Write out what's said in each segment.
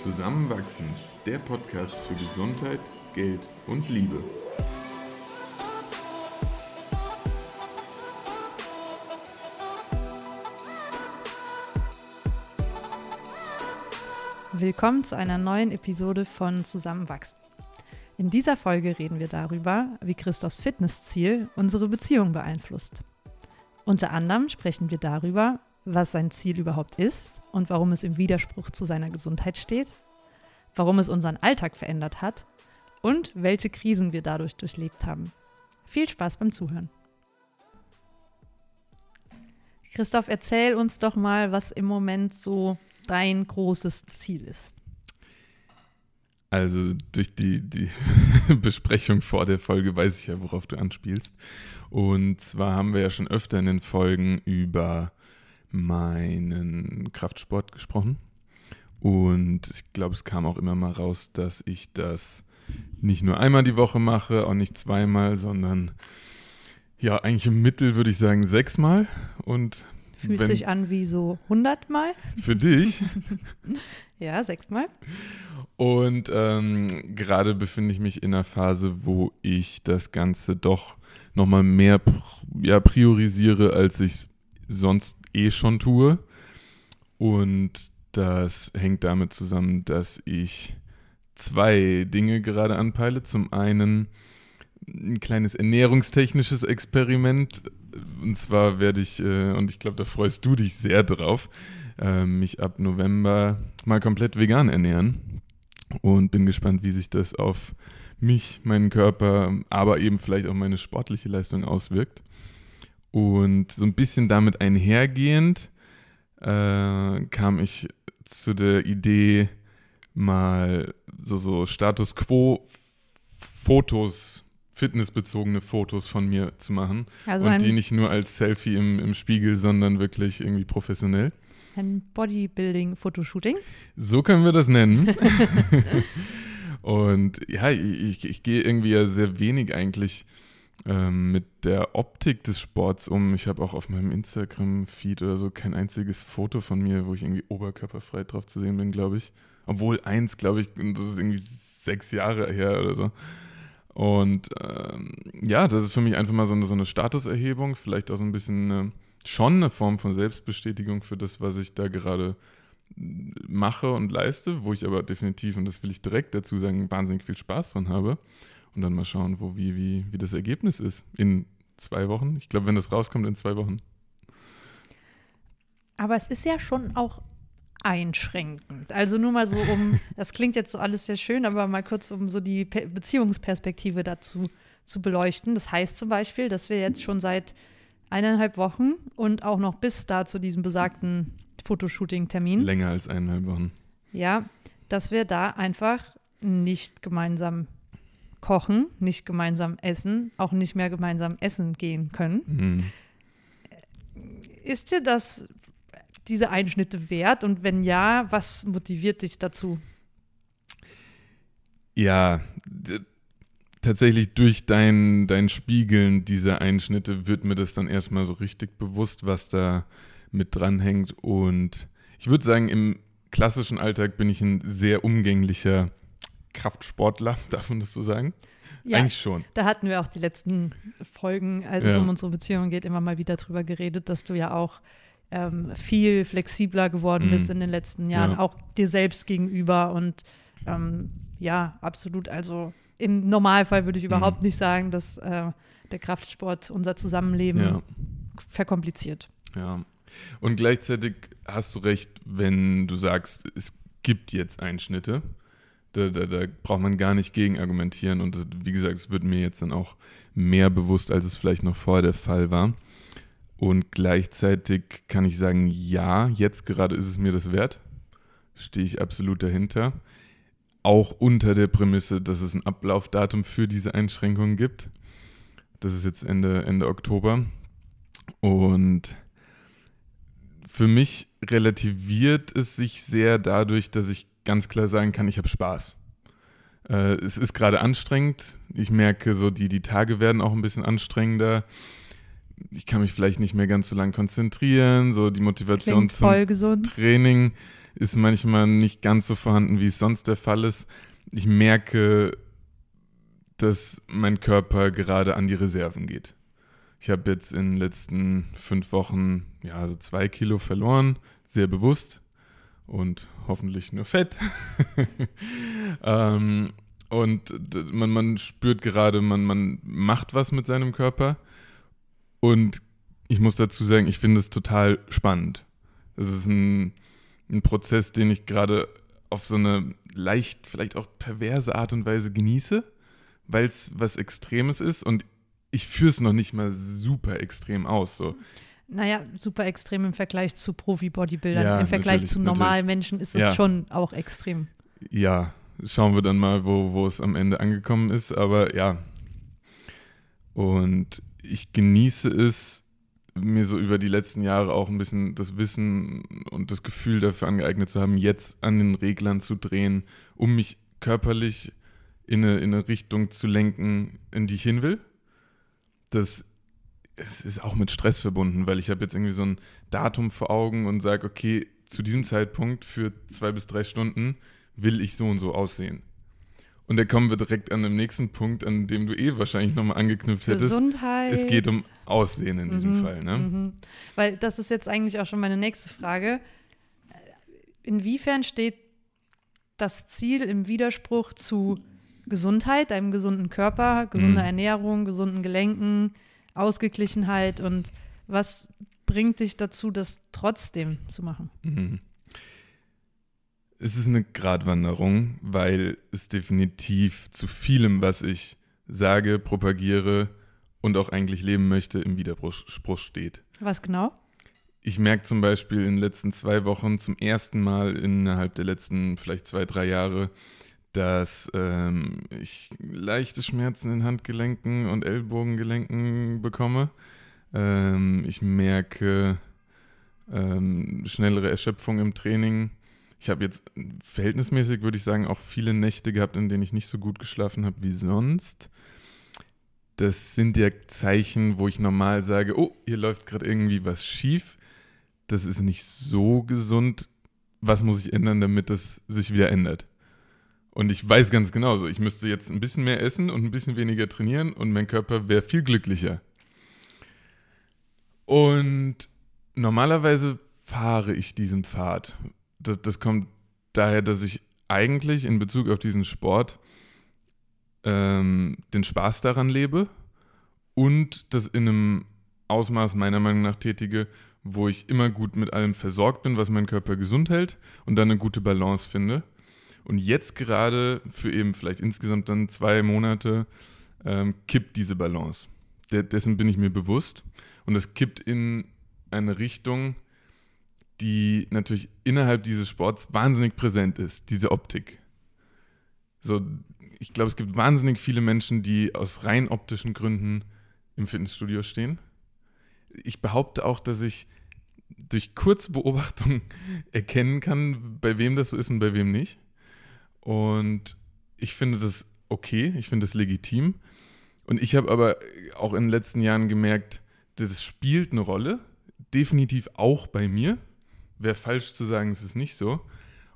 Zusammenwachsen, der Podcast für Gesundheit, Geld und Liebe. Willkommen zu einer neuen Episode von Zusammenwachsen. In dieser Folge reden wir darüber, wie Christophs Fitnessziel unsere Beziehung beeinflusst. Unter anderem sprechen wir darüber, was sein Ziel überhaupt ist und warum es im Widerspruch zu seiner Gesundheit steht, warum es unseren Alltag verändert hat und welche Krisen wir dadurch durchlebt haben. Viel Spaß beim Zuhören. Christoph, erzähl uns doch mal, was im Moment so dein großes Ziel ist. Also durch die, die Besprechung vor der Folge weiß ich ja, worauf du anspielst. Und zwar haben wir ja schon öfter in den Folgen über meinen Kraftsport gesprochen. Und ich glaube, es kam auch immer mal raus, dass ich das nicht nur einmal die Woche mache, auch nicht zweimal, sondern ja, eigentlich im Mittel würde ich sagen sechsmal. Und Fühlt wenn, sich an wie so 100 Mal. Für dich? ja, sechsmal. Und ähm, gerade befinde ich mich in einer Phase, wo ich das Ganze doch nochmal mehr ja, priorisiere, als ich es sonst eh schon tue. Und das hängt damit zusammen, dass ich zwei Dinge gerade anpeile. Zum einen ein kleines ernährungstechnisches Experiment. Und zwar werde ich, äh, und ich glaube, da freust du dich sehr drauf, äh, mich ab November mal komplett vegan ernähren und bin gespannt, wie sich das auf mich, meinen Körper, aber eben vielleicht auch meine sportliche Leistung auswirkt. Und so ein bisschen damit einhergehend äh, kam ich zu der Idee, mal so, so Status Quo Fotos, fitnessbezogene Fotos von mir zu machen. Also und die nicht nur als Selfie im, im Spiegel, sondern wirklich irgendwie professionell. Ein Bodybuilding-Fotoshooting? So können wir das nennen. und ja, ich, ich gehe irgendwie ja sehr wenig eigentlich ähm, mit der Optik des Sports um. Ich habe auch auf meinem Instagram-Feed oder so kein einziges Foto von mir, wo ich irgendwie oberkörperfrei drauf zu sehen bin, glaube ich. Obwohl eins, glaube ich, das ist irgendwie sechs Jahre her oder so. Und ähm, ja, das ist für mich einfach mal so eine, so eine Statuserhebung, vielleicht auch so ein bisschen eine schon eine Form von Selbstbestätigung für das, was ich da gerade mache und leiste, wo ich aber definitiv, und das will ich direkt dazu sagen, wahnsinnig viel Spaß dran habe. Und dann mal schauen, wo, wie, wie, wie das Ergebnis ist. In zwei Wochen. Ich glaube, wenn das rauskommt, in zwei Wochen. Aber es ist ja schon auch einschränkend. Also nur mal so um, das klingt jetzt so alles sehr schön, aber mal kurz, um so die Beziehungsperspektive dazu zu beleuchten. Das heißt zum Beispiel, dass wir jetzt schon seit eineinhalb Wochen und auch noch bis da zu diesem besagten Fotoshooting-Termin. Länger als eineinhalb Wochen. Ja, dass wir da einfach nicht gemeinsam kochen, nicht gemeinsam essen, auch nicht mehr gemeinsam essen gehen können. Mhm. Ist dir das diese Einschnitte wert? Und wenn ja, was motiviert dich dazu? Ja, tatsächlich durch dein, dein Spiegeln dieser Einschnitte wird mir das dann erstmal so richtig bewusst, was da mit dranhängt. Und ich würde sagen, im klassischen Alltag bin ich ein sehr umgänglicher Kraftsportler, darf man das so sagen? Ja, Eigentlich schon. Da hatten wir auch die letzten Folgen, als ja. es um unsere Beziehung geht, immer mal wieder drüber geredet, dass du ja auch ähm, viel flexibler geworden mhm. bist in den letzten Jahren, ja. auch dir selbst gegenüber und ähm, ja, absolut. Also im Normalfall würde ich überhaupt mhm. nicht sagen, dass äh, der Kraftsport unser Zusammenleben ja. verkompliziert. Ja. Und gleichzeitig hast du recht, wenn du sagst, es gibt jetzt Einschnitte. Da, da, da braucht man gar nicht gegen argumentieren. Und wie gesagt, es wird mir jetzt dann auch mehr bewusst, als es vielleicht noch vorher der Fall war. Und gleichzeitig kann ich sagen, ja, jetzt gerade ist es mir das wert. Stehe ich absolut dahinter auch unter der Prämisse, dass es ein Ablaufdatum für diese Einschränkungen gibt. Das ist jetzt Ende, Ende Oktober. Und für mich relativiert es sich sehr dadurch, dass ich ganz klar sagen kann, ich habe Spaß. Äh, es ist gerade anstrengend. Ich merke, so die, die Tage werden auch ein bisschen anstrengender. Ich kann mich vielleicht nicht mehr ganz so lange konzentrieren. So die Motivation Klingt zum Training ist manchmal nicht ganz so vorhanden, wie es sonst der Fall ist. Ich merke, dass mein Körper gerade an die Reserven geht. Ich habe jetzt in den letzten fünf Wochen ja so zwei Kilo verloren, sehr bewusst und hoffentlich nur Fett. ähm, und man, man spürt gerade, man, man macht was mit seinem Körper. Und ich muss dazu sagen, ich finde es total spannend. Es ist ein, ein Prozess, den ich gerade auf so eine leicht, vielleicht auch perverse Art und Weise genieße, weil es was Extremes ist und ich führe es noch nicht mal super extrem aus. So. Naja, super extrem im Vergleich zu Profi-Bodybuildern. Ja, Im Vergleich zu normalen Menschen ist es ja. schon auch extrem. Ja, schauen wir dann mal, wo, wo es am Ende angekommen ist. Aber ja. Und ich genieße es, mir so über die letzten Jahre auch ein bisschen das Wissen und das Gefühl dafür angeeignet zu haben, jetzt an den Reglern zu drehen, um mich körperlich in eine, in eine Richtung zu lenken, in die ich hin will. Das es ist auch mit Stress verbunden, weil ich habe jetzt irgendwie so ein Datum vor Augen und sage, okay, zu diesem Zeitpunkt für zwei bis drei Stunden will ich so und so aussehen. Und da kommen wir direkt an dem nächsten Punkt, an dem du eh wahrscheinlich nochmal angeknüpft hättest. Gesundheit. Es geht um Aussehen in diesem mhm, Fall. Ne? Mhm. Weil das ist jetzt eigentlich auch schon meine nächste Frage. Inwiefern steht das Ziel im Widerspruch zu Gesundheit, einem gesunden Körper, gesunder mhm. Ernährung, gesunden Gelenken, Ausgeglichenheit und was bringt dich dazu, das trotzdem zu machen? Mhm. Es ist eine Gratwanderung, weil es definitiv zu vielem, was ich sage, propagiere und auch eigentlich leben möchte, im Widerspruch steht. Was genau? Ich merke zum Beispiel in den letzten zwei Wochen zum ersten Mal innerhalb der letzten vielleicht zwei, drei Jahre, dass ähm, ich leichte Schmerzen in Handgelenken und Ellbogengelenken bekomme. Ähm, ich merke ähm, schnellere Erschöpfung im Training ich habe jetzt verhältnismäßig, würde ich sagen, auch viele Nächte gehabt, in denen ich nicht so gut geschlafen habe wie sonst. Das sind ja Zeichen, wo ich normal sage, oh, hier läuft gerade irgendwie was schief. Das ist nicht so gesund. Was muss ich ändern, damit das sich wieder ändert? Und ich weiß ganz genau so, ich müsste jetzt ein bisschen mehr essen und ein bisschen weniger trainieren und mein Körper wäre viel glücklicher. Und normalerweise fahre ich diesen Pfad, das, das kommt daher, dass ich eigentlich in Bezug auf diesen Sport ähm, den Spaß daran lebe und das in einem Ausmaß meiner Meinung nach tätige, wo ich immer gut mit allem versorgt bin, was meinen Körper gesund hält und dann eine gute Balance finde. Und jetzt gerade für eben vielleicht insgesamt dann zwei Monate ähm, kippt diese Balance. De dessen bin ich mir bewusst. Und es kippt in eine Richtung, die natürlich innerhalb dieses Sports wahnsinnig präsent ist, diese Optik. So, ich glaube, es gibt wahnsinnig viele Menschen, die aus rein optischen Gründen im Fitnessstudio stehen. Ich behaupte auch, dass ich durch kurze Beobachtung erkennen kann, bei wem das so ist und bei wem nicht. Und ich finde das okay, ich finde das legitim. Und ich habe aber auch in den letzten Jahren gemerkt, das spielt eine Rolle, definitiv auch bei mir wäre falsch zu sagen, es ist nicht so.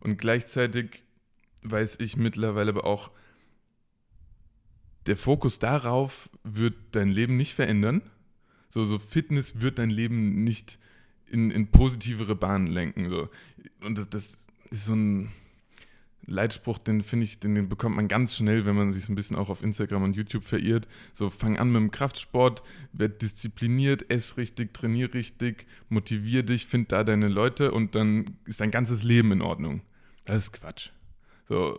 Und gleichzeitig weiß ich mittlerweile aber auch, der Fokus darauf wird dein Leben nicht verändern. So, so Fitness wird dein Leben nicht in, in positivere Bahnen lenken. So. Und das, das ist so ein, Leitspruch, den finde ich, den, den, bekommt man ganz schnell, wenn man sich so ein bisschen auch auf Instagram und YouTube verirrt. So, fang an mit dem Kraftsport, werd diszipliniert, ess richtig, trainier richtig, motivier dich, find da deine Leute und dann ist dein ganzes Leben in Ordnung. Das ist Quatsch. So,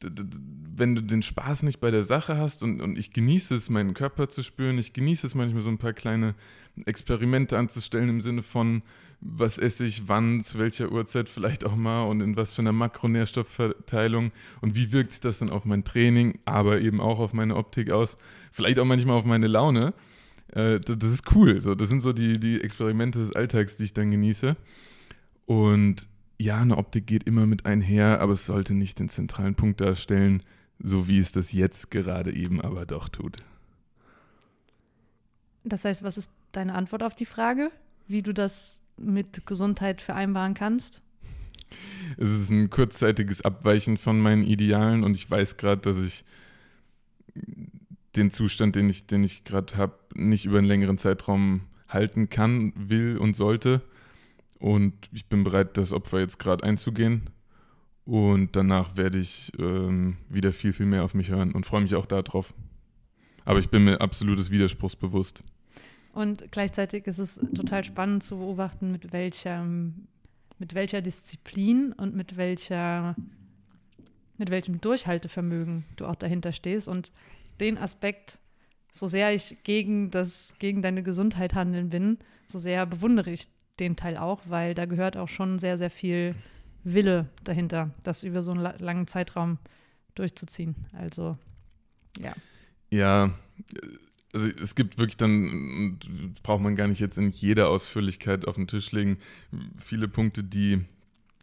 wenn du den Spaß nicht bei der Sache hast und, und ich genieße es, meinen Körper zu spüren, ich genieße es manchmal so ein paar kleine Experimente anzustellen im Sinne von, was esse ich wann, zu welcher Uhrzeit vielleicht auch mal und in was für einer Makronährstoffverteilung und wie wirkt sich das dann auf mein Training, aber eben auch auf meine Optik aus, vielleicht auch manchmal auf meine Laune. Äh, das ist cool. So, das sind so die, die Experimente des Alltags, die ich dann genieße. Und ja, eine Optik geht immer mit einher, aber es sollte nicht den zentralen Punkt darstellen, so wie es das jetzt gerade eben aber doch tut. Das heißt, was ist deine Antwort auf die Frage, wie du das mit Gesundheit vereinbaren kannst? es ist ein kurzzeitiges Abweichen von meinen Idealen und ich weiß gerade, dass ich den Zustand, den ich, den ich gerade habe, nicht über einen längeren Zeitraum halten kann, will und sollte. Und ich bin bereit, das Opfer jetzt gerade einzugehen. Und danach werde ich ähm, wieder viel, viel mehr auf mich hören und freue mich auch darauf. Aber ich bin mir absolutes Widerspruchs bewusst. Und gleichzeitig ist es total spannend zu beobachten, mit welcher, mit welcher Disziplin und mit welcher, mit welchem Durchhaltevermögen du auch dahinter stehst. Und den Aspekt, so sehr ich gegen das, gegen deine Gesundheit handeln bin, so sehr bewundere ich den Teil auch, weil da gehört auch schon sehr, sehr viel Wille dahinter, das über so einen langen Zeitraum durchzuziehen. Also, ja. Ja, also es gibt wirklich dann, braucht man gar nicht jetzt in jeder Ausführlichkeit auf den Tisch legen, viele Punkte, die,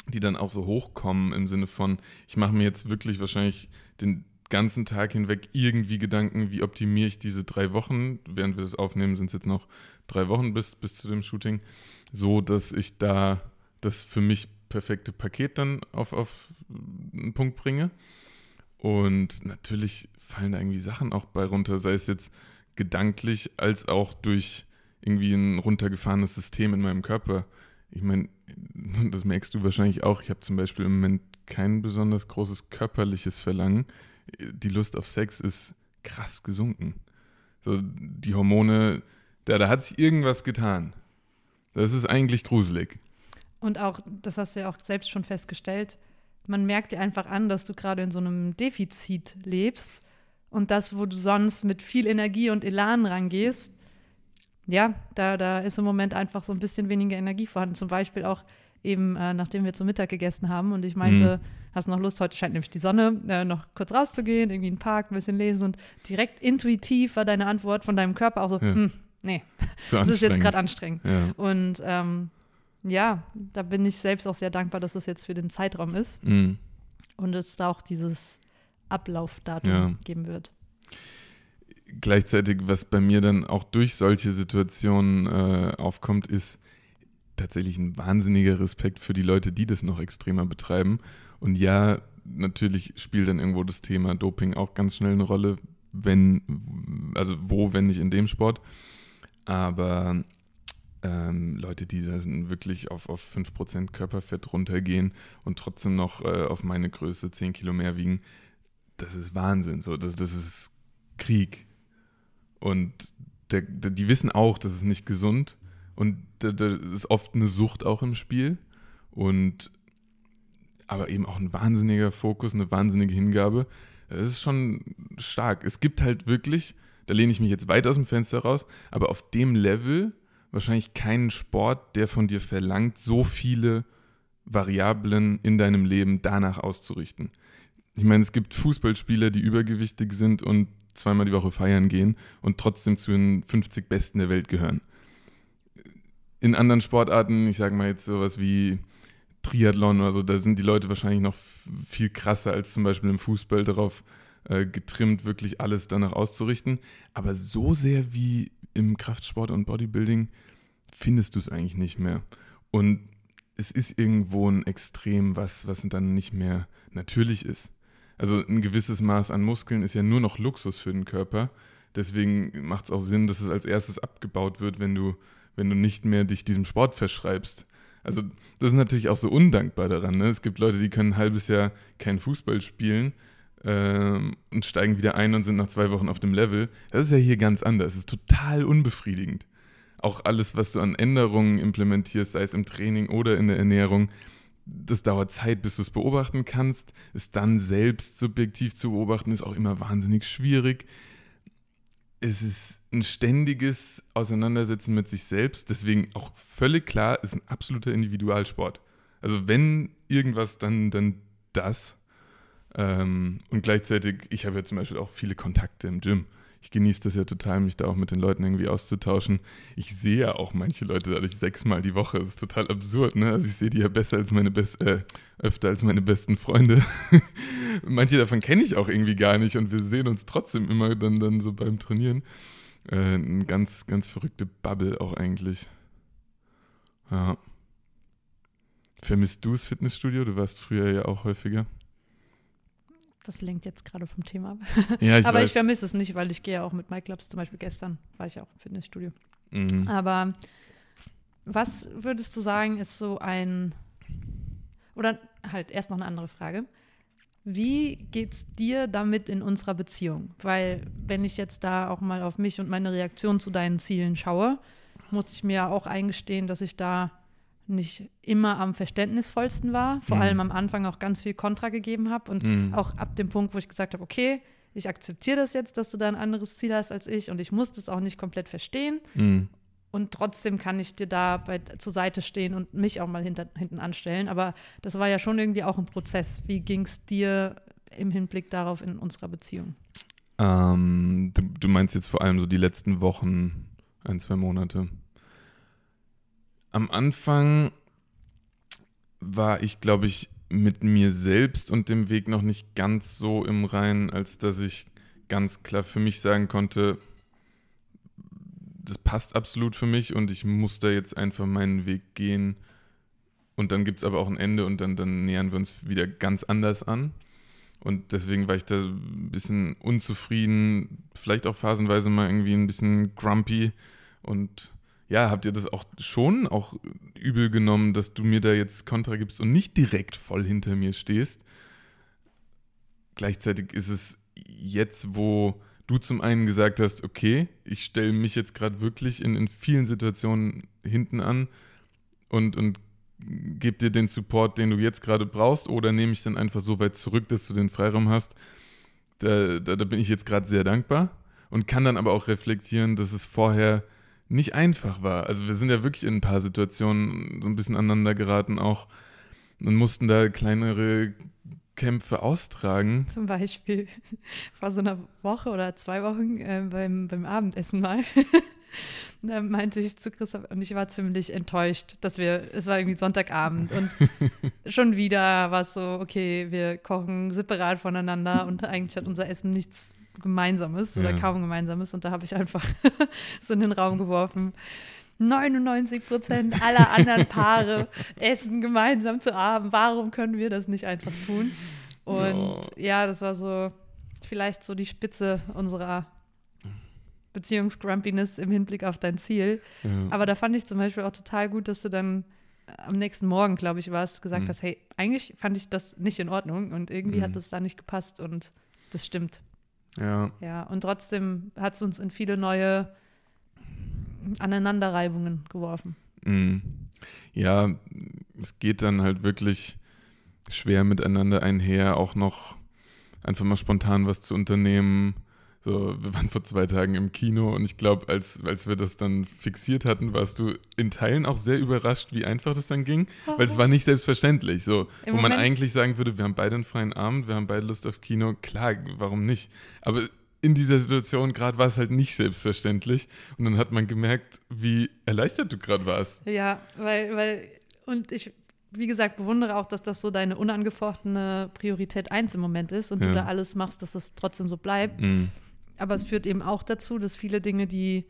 die dann auch so hochkommen im Sinne von, ich mache mir jetzt wirklich wahrscheinlich den ganzen Tag hinweg irgendwie Gedanken, wie optimiere ich diese drei Wochen, während wir das aufnehmen, sind es jetzt noch drei Wochen bis, bis zu dem Shooting, so dass ich da das für mich perfekte Paket dann auf, auf einen Punkt bringe. Und natürlich fallen da irgendwie Sachen auch bei runter, sei es jetzt gedanklich als auch durch irgendwie ein runtergefahrenes System in meinem Körper. Ich meine, das merkst du wahrscheinlich auch. Ich habe zum Beispiel im Moment kein besonders großes körperliches Verlangen. Die Lust auf Sex ist krass gesunken. So, die Hormone, da, da hat sich irgendwas getan. Das ist eigentlich gruselig. Und auch, das hast du ja auch selbst schon festgestellt, man merkt dir einfach an, dass du gerade in so einem Defizit lebst und das, wo du sonst mit viel Energie und Elan rangehst, ja, da, da ist im Moment einfach so ein bisschen weniger Energie vorhanden. Zum Beispiel auch eben, äh, nachdem wir zu Mittag gegessen haben und ich meinte, mhm. hast du noch Lust, heute scheint nämlich die Sonne, äh, noch kurz rauszugehen, irgendwie in den Park, ein bisschen lesen und direkt intuitiv war deine Antwort von deinem Körper auch so, ja. hm, nee, das ist jetzt gerade anstrengend. Ja. Und ähm, ja, da bin ich selbst auch sehr dankbar, dass das jetzt für den Zeitraum ist mhm. und es da auch dieses Ablaufdatum ja. geben wird. Gleichzeitig, was bei mir dann auch durch solche Situationen äh, aufkommt, ist tatsächlich ein wahnsinniger Respekt für die Leute, die das noch extremer betreiben. Und ja, natürlich spielt dann irgendwo das Thema Doping auch ganz schnell eine Rolle, wenn, also wo, wenn nicht in dem Sport. Aber ähm, Leute, die da wirklich auf, auf 5% Körperfett runtergehen und trotzdem noch äh, auf meine Größe 10 Kilo mehr wiegen, das ist Wahnsinn. So, das, das ist Krieg. Und der, der, die wissen auch, das ist nicht gesund. Und da, da ist oft eine Sucht auch im Spiel. Und aber eben auch ein wahnsinniger Fokus, eine wahnsinnige Hingabe. Das ist schon stark. Es gibt halt wirklich, da lehne ich mich jetzt weit aus dem Fenster raus, aber auf dem Level wahrscheinlich keinen Sport, der von dir verlangt, so viele Variablen in deinem Leben danach auszurichten. Ich meine, es gibt Fußballspieler, die übergewichtig sind und zweimal die Woche feiern gehen und trotzdem zu den 50 Besten der Welt gehören. In anderen Sportarten, ich sage mal jetzt sowas wie Triathlon oder so, da sind die Leute wahrscheinlich noch viel krasser als zum Beispiel im Fußball darauf äh, getrimmt, wirklich alles danach auszurichten. Aber so sehr wie im Kraftsport und Bodybuilding findest du es eigentlich nicht mehr. Und es ist irgendwo ein Extrem, was, was dann nicht mehr natürlich ist. Also ein gewisses Maß an Muskeln ist ja nur noch Luxus für den Körper. Deswegen macht es auch Sinn, dass es als erstes abgebaut wird, wenn du, wenn du nicht mehr dich diesem Sport verschreibst. Also das ist natürlich auch so undankbar daran. Ne? Es gibt Leute, die können ein halbes Jahr kein Fußball spielen ähm, und steigen wieder ein und sind nach zwei Wochen auf dem Level. Das ist ja hier ganz anders. Es ist total unbefriedigend. Auch alles, was du an Änderungen implementierst, sei es im Training oder in der Ernährung, das dauert Zeit, bis du es beobachten kannst. Es dann selbst subjektiv zu beobachten, ist auch immer wahnsinnig schwierig. Es ist ein ständiges Auseinandersetzen mit sich selbst. Deswegen auch völlig klar, ist ein absoluter Individualsport. Also wenn irgendwas, dann, dann das. Ähm, und gleichzeitig, ich habe ja zum Beispiel auch viele Kontakte im Gym ich genieße das ja total, mich da auch mit den Leuten irgendwie auszutauschen. Ich sehe ja auch manche Leute dadurch sechsmal die Woche. Das ist total absurd, ne? Also ich sehe die ja besser als meine best äh, öfter als meine besten Freunde. manche davon kenne ich auch irgendwie gar nicht und wir sehen uns trotzdem immer dann, dann so beim Trainieren. Äh, eine ganz, ganz verrückte Bubble auch eigentlich. Ja. Vermisst du das Fitnessstudio? Du warst früher ja auch häufiger. Das lenkt jetzt gerade vom Thema ab. Ja, ich Aber weiß. ich vermisse es nicht, weil ich gehe ja auch mit Mike Clubs, zum Beispiel gestern war ich ja auch im Fitnessstudio. Mhm. Aber was würdest du sagen, ist so ein. Oder halt erst noch eine andere Frage. Wie geht's dir damit in unserer Beziehung? Weil, wenn ich jetzt da auch mal auf mich und meine Reaktion zu deinen Zielen schaue, muss ich mir ja auch eingestehen, dass ich da nicht immer am verständnisvollsten war. Vor Mhm. allem am Anfang auch ganz viel Kontra gegeben habe und Mhm. auch ab dem Punkt, wo ich gesagt habe, okay, ich akzeptiere das jetzt, dass du da ein anderes Ziel hast als ich und ich muss das auch nicht komplett verstehen. Mhm. Und trotzdem kann ich dir da bei, zur Seite stehen und mich auch mal hinter, hinten anstellen. Aber das war ja schon irgendwie auch ein Prozess. Wie ging es dir im Hinblick darauf in unserer Beziehung? Ähm, du, du meinst jetzt vor allem so die letzten Wochen, ein, zwei Monate. Am Anfang war ich, glaube ich, mit mir selbst und dem Weg noch nicht ganz so im Reinen, als dass ich ganz klar für mich sagen konnte, das passt absolut für mich und ich muss da jetzt einfach meinen Weg gehen. Und dann gibt es aber auch ein Ende und dann, dann nähern wir uns wieder ganz anders an. Und deswegen war ich da ein bisschen unzufrieden, vielleicht auch phasenweise mal irgendwie ein bisschen grumpy. Und ja, habt ihr das auch schon auch übel genommen, dass du mir da jetzt Kontra gibst und nicht direkt voll hinter mir stehst? Gleichzeitig ist es jetzt, wo du zum einen gesagt hast, okay, ich stelle mich jetzt gerade wirklich in, in vielen Situationen hinten an und, und gebe dir den Support, den du jetzt gerade brauchst, oder nehme ich dann einfach so weit zurück, dass du den Freiraum hast. Da, da, da bin ich jetzt gerade sehr dankbar und kann dann aber auch reflektieren, dass es vorher nicht einfach war. Also wir sind ja wirklich in ein paar Situationen so ein bisschen aneinander geraten auch und mussten da kleinere Kämpfe austragen. Zum Beispiel vor so einer Woche oder zwei Wochen äh, beim, beim Abendessen mal. da meinte ich zu Chris und ich war ziemlich enttäuscht, dass wir, es war irgendwie Sonntagabend und schon wieder war es so, okay, wir kochen separat voneinander und eigentlich hat unser Essen nichts Gemeinsames oder Ja. kaum Gemeinsames und da habe ich einfach so in den Raum geworfen. 99 Prozent aller anderen Paare essen gemeinsam zu Abend. Warum können wir das nicht einfach tun? Und ja, das war so vielleicht so die Spitze unserer Beziehungsgrumpiness im Hinblick auf dein Ziel. Ja. Aber da fand ich zum Beispiel auch total gut, dass du dann am nächsten Morgen, glaube ich, warst, gesagt Mhm. hast, hey, eigentlich fand ich das nicht in Ordnung und irgendwie hat Mhm. das da nicht gepasst und das stimmt. Ja. Ja, und trotzdem hat es uns in viele neue Aneinanderreibungen geworfen. Mm. Ja, es geht dann halt wirklich schwer miteinander einher, auch noch einfach mal spontan was zu unternehmen. So, wir waren vor zwei Tagen im Kino und ich glaube, als, als wir das dann fixiert hatten, warst du in Teilen auch sehr überrascht, wie einfach das dann ging, weil es war nicht selbstverständlich. So, Im wo man Moment- eigentlich sagen würde, wir haben beide einen freien Abend, wir haben beide Lust auf Kino, klar, warum nicht? Aber in dieser Situation gerade war es halt nicht selbstverständlich und dann hat man gemerkt, wie erleichtert du gerade warst. Ja, weil, weil, und ich, wie gesagt, bewundere auch, dass das so deine unangefochtene Priorität 1 im Moment ist und Ja. du da alles machst, dass es trotzdem so bleibt. Mm. Aber es führt eben auch dazu, dass viele Dinge, die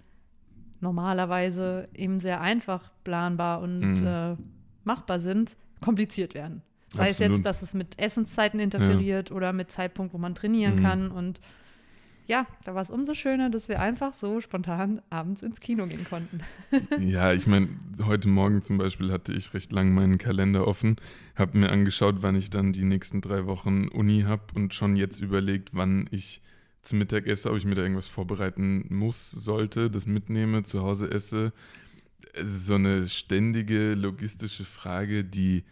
normalerweise eben sehr einfach planbar und Mhm. äh, machbar sind, kompliziert werden. Sei es Absolut. jetzt, dass es mit Essenszeiten interferiert oder mit Zeitpunkt, wo man trainieren Mhm. kann. Und ja, da war es umso schöner, dass wir einfach so spontan abends ins Kino gehen konnten. Ja, ich meine, heute Morgen zum Beispiel hatte ich recht lang meinen Kalender offen, habe mir angeschaut, wann ich dann die nächsten drei Wochen Uni habe und schon jetzt überlegt, wann ich zum Mittag esse, ob ich mir da irgendwas vorbereiten muss, sollte, das mitnehme, zu Hause esse. Es ist so eine ständige logistische Frage, die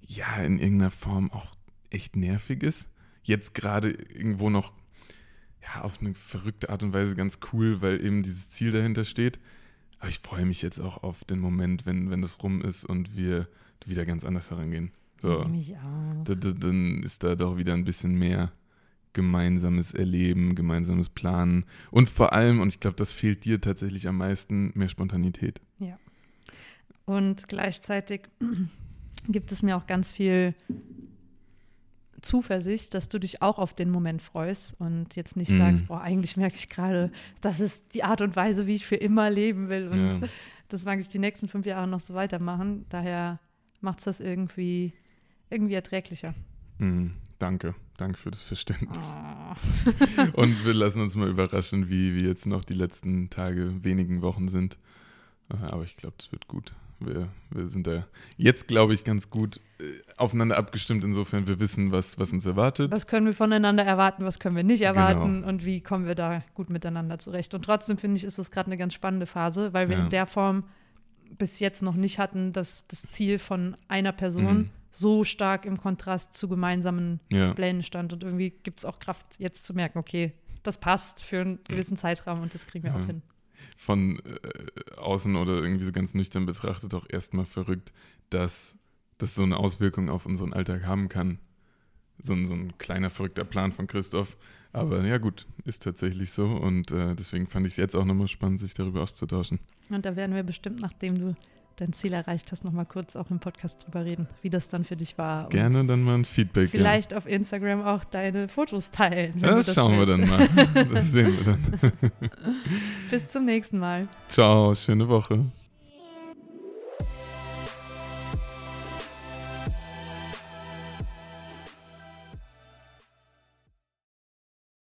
ja in irgendeiner Form auch echt nervig ist. Jetzt gerade irgendwo noch ja, auf eine verrückte Art und Weise ganz cool, weil eben dieses Ziel dahinter steht. Aber ich freue mich jetzt auch auf den Moment, wenn, wenn das rum ist und wir wieder ganz anders herangehen. So, Ich mich auch. da, da, dann ist da doch wieder ein bisschen mehr gemeinsames Erleben, gemeinsames Planen und vor allem, und ich glaube, das fehlt dir tatsächlich am meisten, mehr Spontanität. Und gleichzeitig gibt es mir auch ganz viel Zuversicht, dass du dich auch auf den Moment freust und jetzt nicht Mhm. sagst, boah, eigentlich merke ich gerade, das ist die Art und Weise, wie ich für immer leben will und Ja. das mag ich die nächsten fünf Jahre noch so weitermachen. Daher macht es das irgendwie, irgendwie erträglicher. Mm, danke, danke für das Verständnis. Oh. Und wir lassen uns mal überraschen, wie, wie jetzt noch die letzten Tage, wenigen Wochen sind. Äh, Aber ich glaube, das wird gut. Wir, wir sind da jetzt, glaube ich, ganz gut äh, aufeinander abgestimmt, insofern wir wissen, was, was uns erwartet. Was können wir voneinander erwarten, was können wir nicht Genau. erwarten und wie kommen wir da gut miteinander zurecht. Und trotzdem finde ich, ist das gerade eine ganz spannende Phase, weil wir Ja. in der Form bis jetzt noch nicht hatten, dass das Ziel von einer Person Mhm. So stark im Kontrast zu gemeinsamen Ja, Plänen stand. Und irgendwie gibt es auch Kraft, jetzt zu merken, okay, das passt für einen gewissen Zeitraum und das kriegen wir Ja. auch hin. von äh, außen oder irgendwie so ganz nüchtern betrachtet auch erstmal verrückt, dass das so eine Auswirkung auf unseren Alltag haben kann. So ein, so ein kleiner verrückter Plan von Christoph. Aber ja gut, ist tatsächlich so und äh, deswegen fand ich es jetzt auch nochmal spannend, sich darüber auszutauschen. Und da werden wir bestimmt, nachdem du dein Ziel erreicht hast, nochmal kurz auch im Podcast drüber reden, wie das dann für dich war. Gerne dann mal ein Feedback. Vielleicht auf Instagram auch deine Fotos teilen. wenn Ja. du Das, schauen wir willst. dann mal. Das sehen wir dann. Bis zum nächsten Mal. Ciao, schöne Woche.